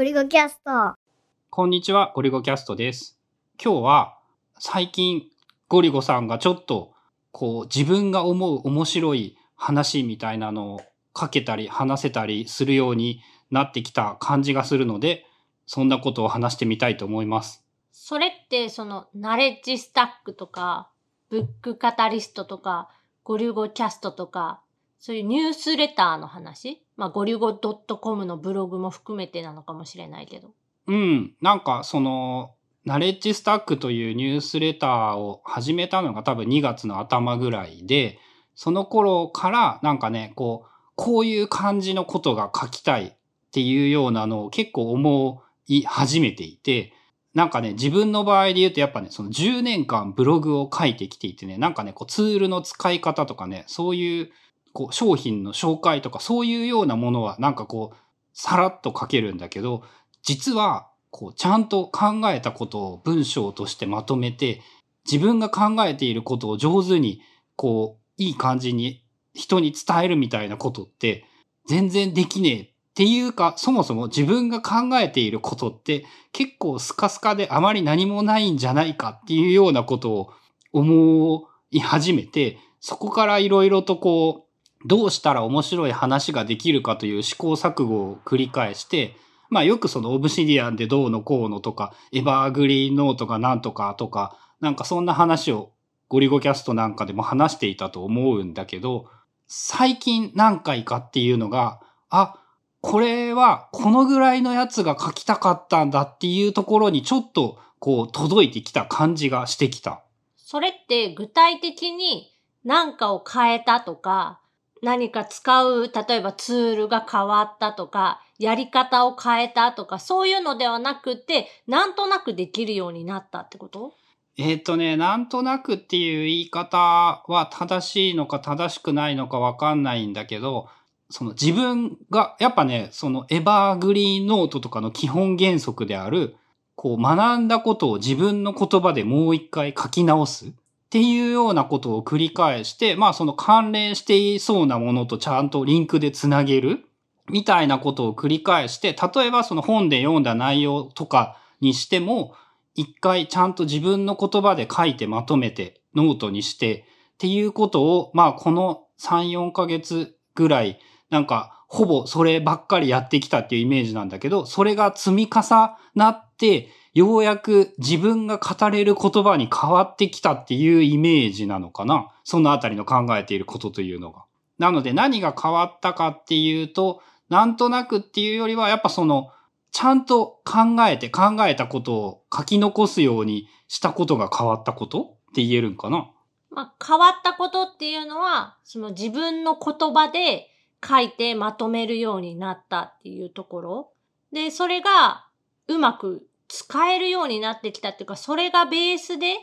ゴリゴキャスト。こんにちは、ゴリゴキャストです。今日は最近ゴリゴさんがちょっとこう自分が思う面白い話みたいなのを書けたり話せたりするようになってきた感じがするので、そんなことを話してみたいと思います。それって、その、ナレッジスタックとか、ブックカタリストとか、ゴリュゴキャストとか、そういうニュースレターの話まあ、ゴリゴ .com のブログも含めてなのかもしれないけど。うん、なんかその、ナレッジスタックというニュースレターを始めたのが多分2月の頭ぐらいで、その頃からなんかね、こう、こういう感じのことが書きたいっていうようなのを結構思い始めていて、なんかね、自分の場合で言うとやっぱね、その10年間ブログを書いてきていてね、なんかね、こうツールの使い方とかね、そういうこう商品の紹介とかそういうようなものはなんかこう、さらっと書けるんだけど、実はこうちゃんと考えたことを文章としてまとめて、自分が考えていることを上手にこう、いい感じに人に伝えるみたいなことって全然できねえっていうか、そもそも自分が考えていることって結構スカスカであまり何もないんじゃないかっていうようなことを思い始めて、そこからいろいろとこう、どうしたら面白い話ができるかという試行錯誤を繰り返して、まあよくそのオブシディアンでどうのこうのとか、エバーグリーンノートがなんとかとか、なんかそんな話をゴリゴキャストなんかでも話していたと思うんだけど、最近何回かっていうのが、あ、これはこのぐらいのやつが書きたかったんだっていうところにちょっとこう届いてきた感じがしてきた。それって具体的に何かを変えたとか、何か使う、例えばツールが変わったとか、やり方を変えたとか、そういうのではなくて、なんとなくできるようになったってこと？えっ、とね、なんとなくっていう言い方は正しいのか正しくないのかわかんないんだけど、その自分が、やっぱね、そのエバーグリーンノートとかの基本原則である、こう学んだことを自分の言葉でもう一回書き直す。っていうようなことを繰り返して、まあその関連していそうなものとちゃんとリンクでつなげるみたいなことを繰り返して、例えばその本で読んだ内容とかにしても、一回ちゃんと自分の言葉で書いてまとめてノートにしてっていうことを、まあこの3、4ヶ月ぐらい、なんかほぼそればっかりやってきたっていうイメージなんだけど、それが積み重なって、ようやく自分が語れる言葉に変わってきたっていうイメージなのかな？そのあたりの考えていることというのが。なので何が変わったかっていうと、なんとなくっていうよりは、やっぱその、ちゃんと考えて考えたことを書き残すようにしたことが変わったこと？って言えるんかな？まあ、変わったことっていうのは、その自分の言葉で書いてまとめるようになったっていうところ。で、それがうまく使えるようになってきたっていうか、それがベースで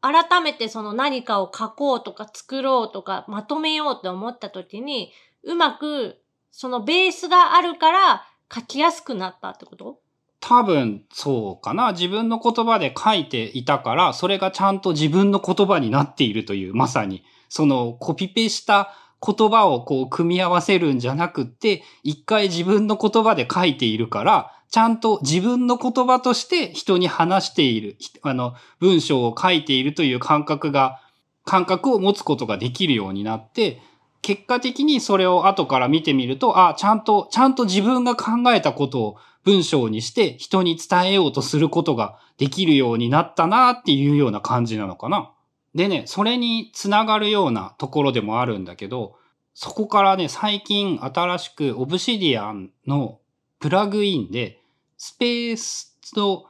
改めてその何かを書こうとか作ろうとかまとめようと思った時に、うまくそのベースがあるから書きやすくなったってこと？多分そうかな。自分の言葉で書いていたから、それがちゃんと自分の言葉になっているという、まさに、そのコピペした言葉をこう組み合わせるんじゃなくって、一回自分の言葉で書いているから、ちゃんと自分の言葉として人に話している、あの、文章を書いているという感覚が、感覚を持つことができるようになって、結果的にそれを後から見てみると、あ、ちゃんと、ちゃんと自分が考えたことを文章にして人に伝えようとすることができるようになったなっていうような感じなのかな。でね、それにつながるようなところでもあるんだけど、そこからね、最近新しく Obsidian のプラグインで、スペースと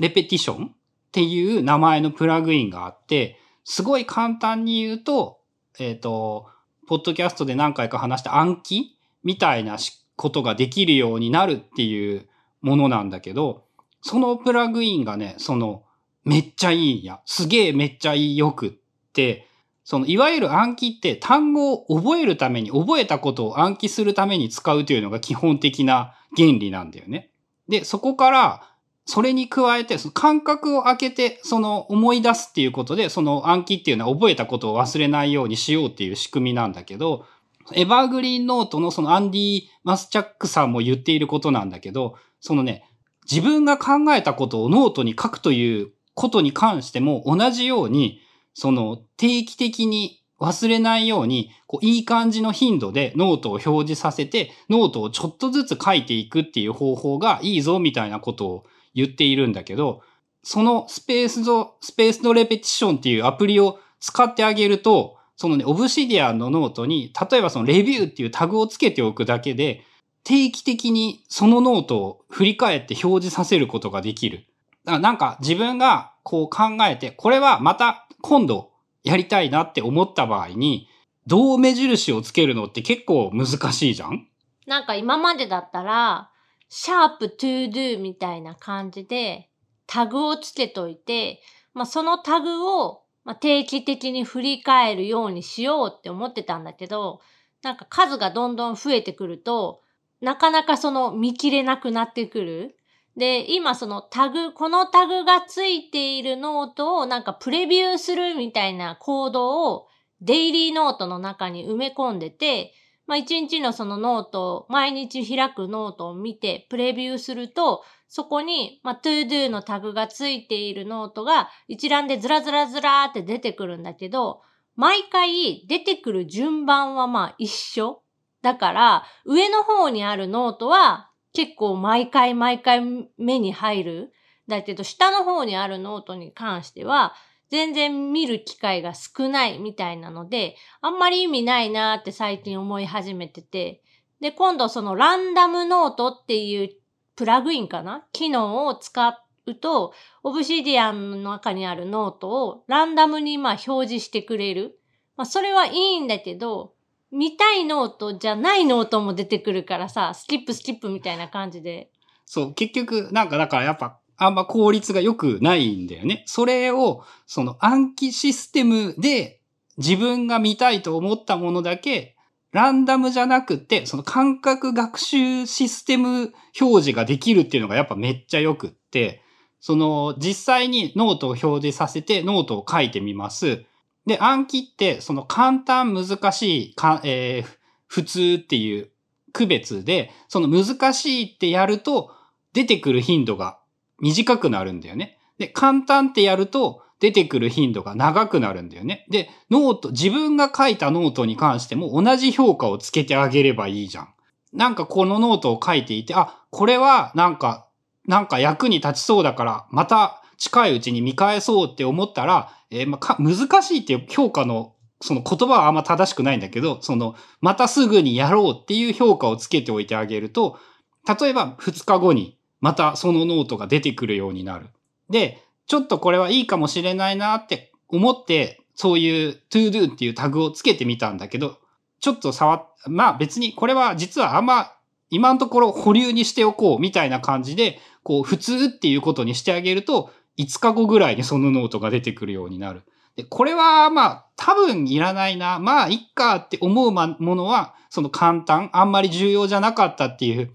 レペティションっていう名前のプラグインがあって、すごい簡単に言うと、えっ、と、ポッドキャストで何回か話した暗記みたいなことができるようになるっていうものなんだけど、そのプラグインがね、その、めっちゃいいんや。すげえめっちゃいいよくって、その、いわゆる暗記って単語を覚えるために、覚えたことを暗記するために使うというのが基本的な原理なんだよね。で、そこから、それに加えて、その間隔を空けて、その思い出すっていうことで、その Anki っていうのは覚えたことを忘れないようにしようっていう仕組みなんだけど、 Evergreen Note のそのアンディ・マスチャックさんも言っていることなんだけど、そのね、自分が考えたことをノートに書くということに関しても同じように、その定期的に忘れないように、こういい感じの頻度でノートを表示させて、ノートをちょっとずつ書いていくっていう方法がいいぞみたいなことを言っているんだけど、その Spaced、Spaced Repetition っていうアプリを使ってあげると、そのね、オブシディアンのノートに、例えばそのレビューっていうタグをつけておくだけで、定期的にそのノートを振り返って表示させることができる。だからなんか自分がこう考えて、これはまた今度やりたいなって思った場合に、どう目印をつけるのって結構難しいじゃん？なんか今までだったら、シャープ todo みたいな感じでタグをつけといて、まあ、そのタグをま、定期的に振り返るようにしようって思ってたんだけど、なんか数がどんどん増えてくると、なかなかその見切れなくなってくる。で、今そのタグ、このタグがついているノートをなんかプレビューするみたいなコードをデイリーノートの中に埋め込んでて、まあ一日のそのノートを、毎日開くノートを見てプレビューすると、そこに、まあ、todo のタグがついているノートが一覧でずらずらずらーって出てくるんだけど、毎回出てくる順番はまあ一緒。だから、上の方にあるノートは結構毎回毎回目に入る。だけど、下の方にあるノートに関しては、全然見る機会が少ないみたいなので、あんまり意味ないなーって最近思い始めてて、で、今度そのランダムノートっていうプラグインかな？機能を使うと、オブシディアンの中にあるノートをランダムにまあ表示してくれる。まあそれはいいんだけど、見たいノートじゃないノートも出てくるからさ、スキップスキップみたいな感じで。そう、結局、なんかだからやっぱ、あんま効率が良くないんだよね。それを、その Anki システムで自分が見たいと思ったものだけランダムじゃなくて、その間隔学習システム表示ができるっていうのがやっぱめっちゃ良くって、その実際にノートを表示させてノートを書いてみます。で、 Anki ってその簡単難しいか、えー、普通っていう区別で、その難しいってやると出てくる頻度が短くなるんだよね。で、簡単ってやると出てくる頻度が長くなるんだよね。で、ノート、自分が書いたノートに関しても同じ評価をつけてあげればいいじゃん。なんかこのノートを書いていて、あ、これはなんか、なんか役に立ちそうだから、また近いうちに見返そうって思ったら、えー、まあ、難しいっていう評価のその言葉はあんま正しくないんだけど、その、またすぐにやろうっていう評価をつけておいてあげると、例えば2日後にまたそのノートが出てくるようになる。で、ちょっとこれはいいかもしれないなって思って、そういう to do っていうタグをつけてみたんだけど、ちょっと触っ、まあ別にこれは実はあんま今のところ保留にしておこうみたいな感じで、こう普通っていうことにしてあげると、5日後ぐらいにそのノートが出てくるようになる。で、これはまあ多分いらないな。まあいっかって思うものは、その簡単、あんまり重要じゃなかったっていう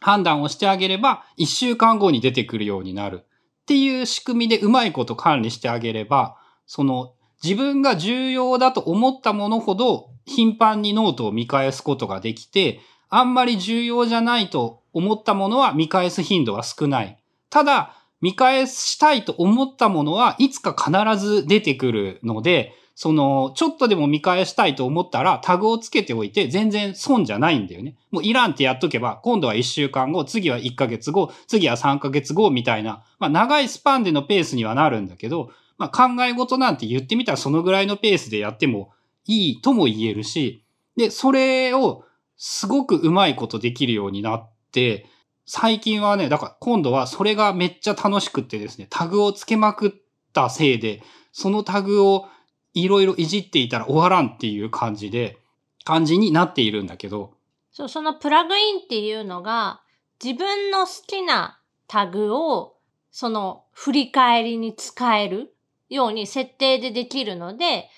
判断をしてあげれば、1週間後に出てくるようになる。っていう仕組みでうまいこと管理してあげれば、その自分が重要だと思ったものほど頻繁にノートを見返すことができて、あんまり重要じゃないと思ったものは見返す頻度は少ない。ただ、見返したいと思ったものはいつか必ず出てくるので、その、ちょっとでも見返したいと思ったらタグをつけておいて全然損じゃないんだよね。もういらんってやっとけば、今度は1週間後、次は1ヶ月後、次は3ヶ月後みたいな、まあ長いスパンでのペースにはなるんだけど、まあ考え事なんて言ってみたらそのぐらいのペースでやってもいいとも言えるし、で、それをすごくうまいことできるようになって、最近はね、だから今度はそれがめっちゃ楽しくってですね、タグをつけまくったせいで、そのタグをいろいろいじっていたら終わらんっていう感じで、感じになっているんだけど。そう、そのプラグインっていうのが、自分の好きなタグを、その振り返りに使えるように設定でできるので、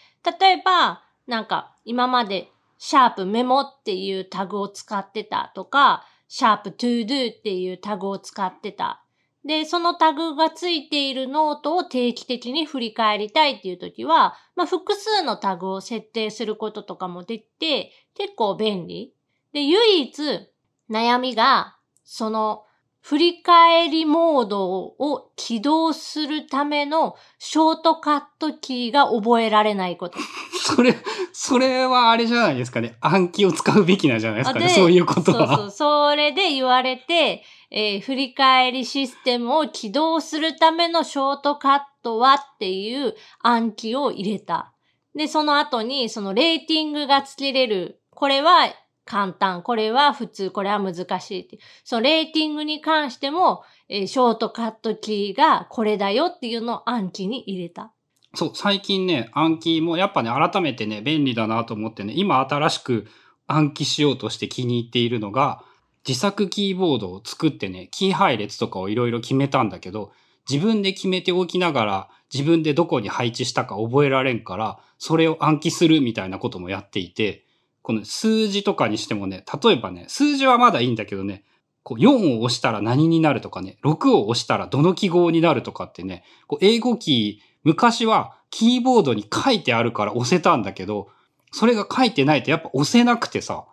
例えば、なんか今までシャープメモっていうタグを使ってたとか、シャープ todo っていうタグを使ってたで、そのタグがついているノートを定期的に振り返りたいっていう時は、まあ、複数のタグを設定することとかもできて、結構便利。で、唯一悩みが、その振り返りモードを起動するためのショートカットキーが覚えられないこと。それ、それはあれじゃないですかね。暗記を使うべきなんじゃないですかね。でそういうことは。そうそう。それで言われて、えー振り返りシステムを起動するためのショートカットはっていう暗記を入れた。で、その後に、そのレーティングがつけれる。これは簡単。これは普通。これは難しいって。そのレーティングに関しても、えーショートカットキーがこれだよっていうのを暗記に入れた。そう、最近ね、暗記もやっぱね、改めてね、便利だなと思ってね、今新しく暗記しようとして気に入っているのが、自作キーボードを作ってね、キー配列とかをいろいろ決めたんだけど、自分で決めておきながら、自分でどこに配置したか覚えられんから、それを暗記するみたいなこともやっていて、この数字とかにしてもね、例えばね、数字はまだいいんだけどね、こう4を押したら何になるとかね、6を押したらどの記号になるとかってね、こう英語キー、昔はキーボードに書いてあるから押せたんだけど、それが書いてないとやっぱ押せなくてさ、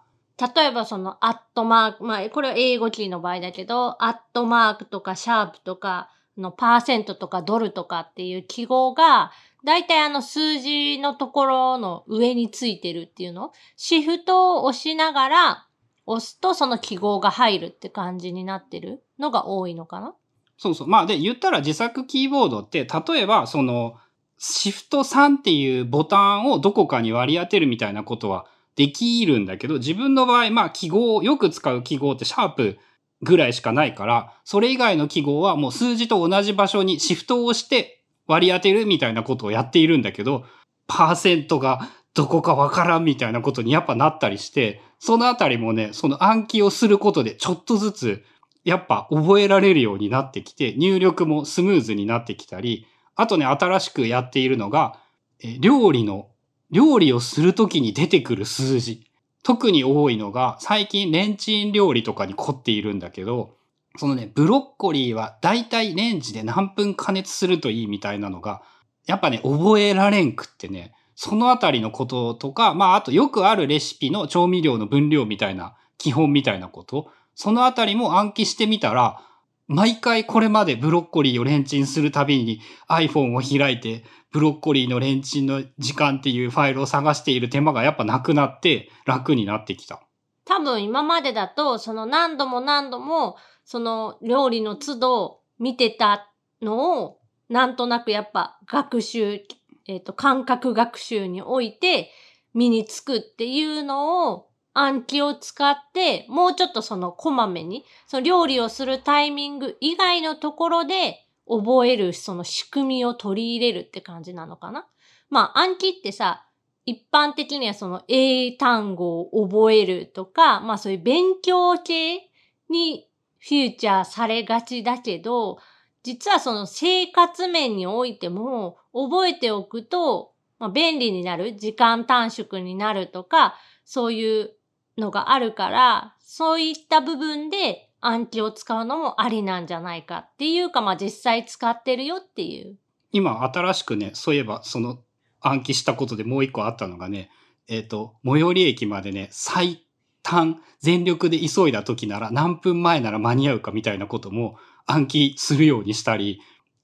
例えばそのアットマーク、まあこれは英語キーの場合だけど、アットマークとかシャープとかのパーセントとかドルとかっていう記号が、だいたいあの数字のところの上についてるっていうの？シフトを押しながら押すとその記号が入るって感じになってるのが多いのかな？そうそう。まあで、言ったら自作キーボードって、例えば、その、シフト3っていうボタンをどこかに割り当てるみたいなことはできるんだけど、自分の場合、まあ記号、よく使う記号ってシャープぐらいしかないから、それ以外の記号はもう数字と同じ場所にシフトを押して割り当てるみたいなことをやっているんだけど、パーセントがどこかわからんみたいなことにやっぱなったりして、そのあたりもね、その暗記をすることでちょっとずつやっぱ覚えられるようになってきて、入力もスムーズになってきたり、あとね、新しくやっているのが、え料理の、料理をするときに出てくる数字。特に多いのが、最近レンチン料理とかに凝っているんだけど、そのね、ブロッコリーはだいたいレンジで何分加熱するといいみたいなのが、やっぱね、覚えられんくってね、そのあたりのこととか、まあ、あとよくあるレシピの調味料の分量みたいな、基本みたいなこと、そのあたりも暗記してみたら、毎回これまでブロッコリーをレンチンするたびに iPhone を開いて、ブロッコリーのレンチンの時間っていうファイルを探している手間がやっぱなくなって楽になってきた。多分今までだと、その何度も何度も、その料理の都度見てたのを、なんとなくやっぱ学習、えっ、と、感覚学習において身につくっていうのを暗記を使って、もうちょっとそのこまめに、その料理をするタイミング以外のところで覚えるその仕組みを取り入れるって感じなのかな。まあ暗記ってさ、一般的にはその英単語を覚えるとか、まあそういう勉強系にフューチャーされがちだけど、実はその生活面においても覚えておくと、まあ、便利になる、時間短縮になるとか、そういうのがあるから、そういった部分で暗記を使うのもありなんじゃないかっていうか、まあ実際使ってるよっていう。今新しくね、そういえばその暗記したことでもう一個あったのがね、えっ、と、最寄り駅までね、最短、全力で急いだ時なら何分前なら間に合うかみたいなことも暗記するようにしたり、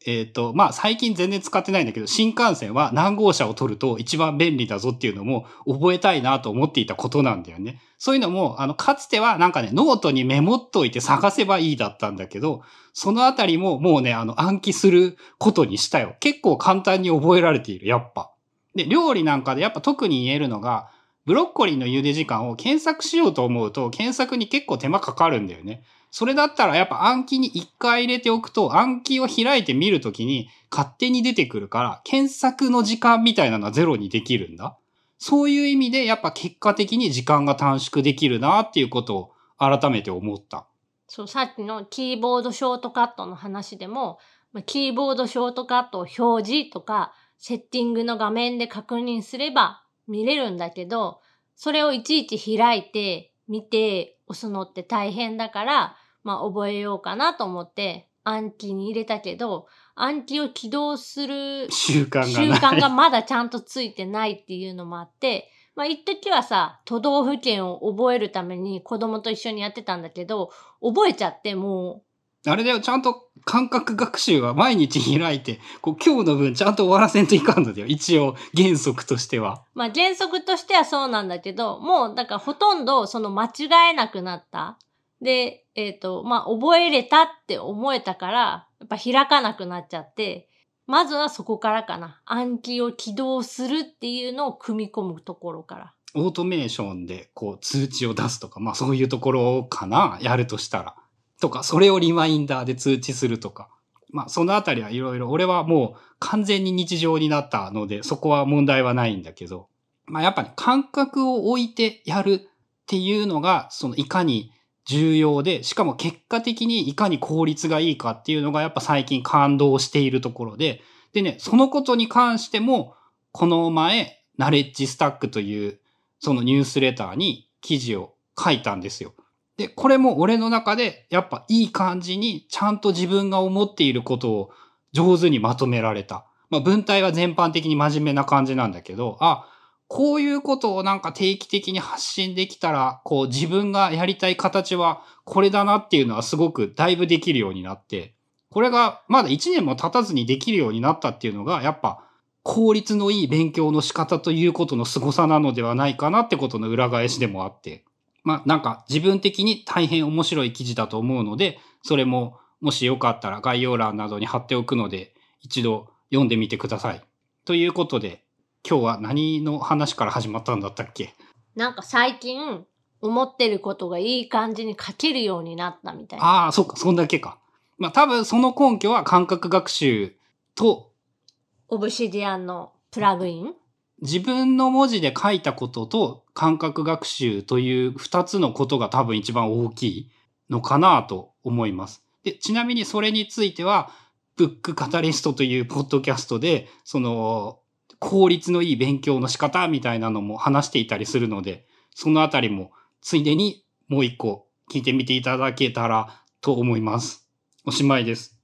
えっ、と、まあ最近全然使ってないんだけど、新幹線は何号車を取ると一番便利だぞっていうのも覚えたいなと思っていたことなんだよね。そういうのも、あの、かつてはなんかね、ノートにメモっといて探せばいいだったんだけど、そのあたりももうね、あの、暗記することにしたよ。結構簡単に覚えられている、やっぱ。で、料理なんかでやっぱ特に言えるのが、ブロッコリーの茹で時間を検索しようと思うと、検索に結構手間かかるんだよね。それだったらやっぱ暗記に一回入れておくと、暗記を開いてみるときに勝手に出てくるから、検索の時間みたいなのはゼロにできるんだ。そういう意味でやっぱ結果的に時間が短縮できるなっていうことを改めて思った。そう、さっきのキーボードショートカットの話でも、キーボードショートカットを表示とか、セッティングの画面で確認すれば見れるんだけど、それをいちいち開いて、見て、押すのって大変だから、まあ覚えようかなと思って暗記に入れたけど、暗記を起動する習慣が。習慣がまだちゃんとついてないっていうのもあって、まあ一時はさ、都道府県を覚えるために子供と一緒にやってたんだけど、覚えちゃってもうあれだよ、ちゃんと感覚学習は毎日開いて、こう今日の分ちゃんと終わらせんといかんのだよ。一応原則としては。まあ原則としてはそうなんだけど、もうだからほとんどその間違えなくなった。で、えっ、と、まあ覚えれたって思えたから、やっぱ開かなくなっちゃって、まずはそこからかな。暗記を起動するっていうのを組み込むところから。オートメーションでこう通知を出すとか、まあそういうところかな、やるとしたら。とか、それをリマインダーで通知するとか。まあそのあたりはいろいろ、俺はもう完全に日常になったので、そこは問題はないんだけど、まあやっぱり感覚を置いてやるっていうのが、そのいかに重要で、しかも結果的にいかに効率がいいかっていうのがやっぱ最近感動しているところで、でね、そのことに関しても、この前、ナレッジスタックというそのニュースレターに記事を書いたんですよ。で、これも俺の中でやっぱいい感じにちゃんと自分が思っていることを上手にまとめられた。まあ文体は全般的に真面目な感じなんだけど、あ、こういうことをなんか定期的に発信できたら、こう自分がやりたい形はこれだなっていうのはすごくだいぶできるようになって、これがまだ1年も経たずにできるようになったっていうのが、やっぱ効率のいい勉強の仕方ということの凄さなのではないかなってことの裏返しでもあって。まあなんか自分的に大変面白い記事だと思うので、それももしよかったら概要欄などに貼っておくので、一度読んでみてください。ということで、今日は何の話から始まったんだったっけ？なんか最近、思ってることがいい感じに書けるようになったみたいな。ああ、そっか、そんだけか。まあ多分その根拠は感覚学習とオブシディアンのプラグイン？自分の文字で書いたことと感覚学習という二つのことが多分一番大きいのかなと思います。で、ちなみにそれについては、ブックカタリストというポッドキャストで、その、効率のいい勉強の仕方みたいなのも話していたりするので、そのあたりもついでにもう一個聞いてみていただけたらと思います。おしまいです。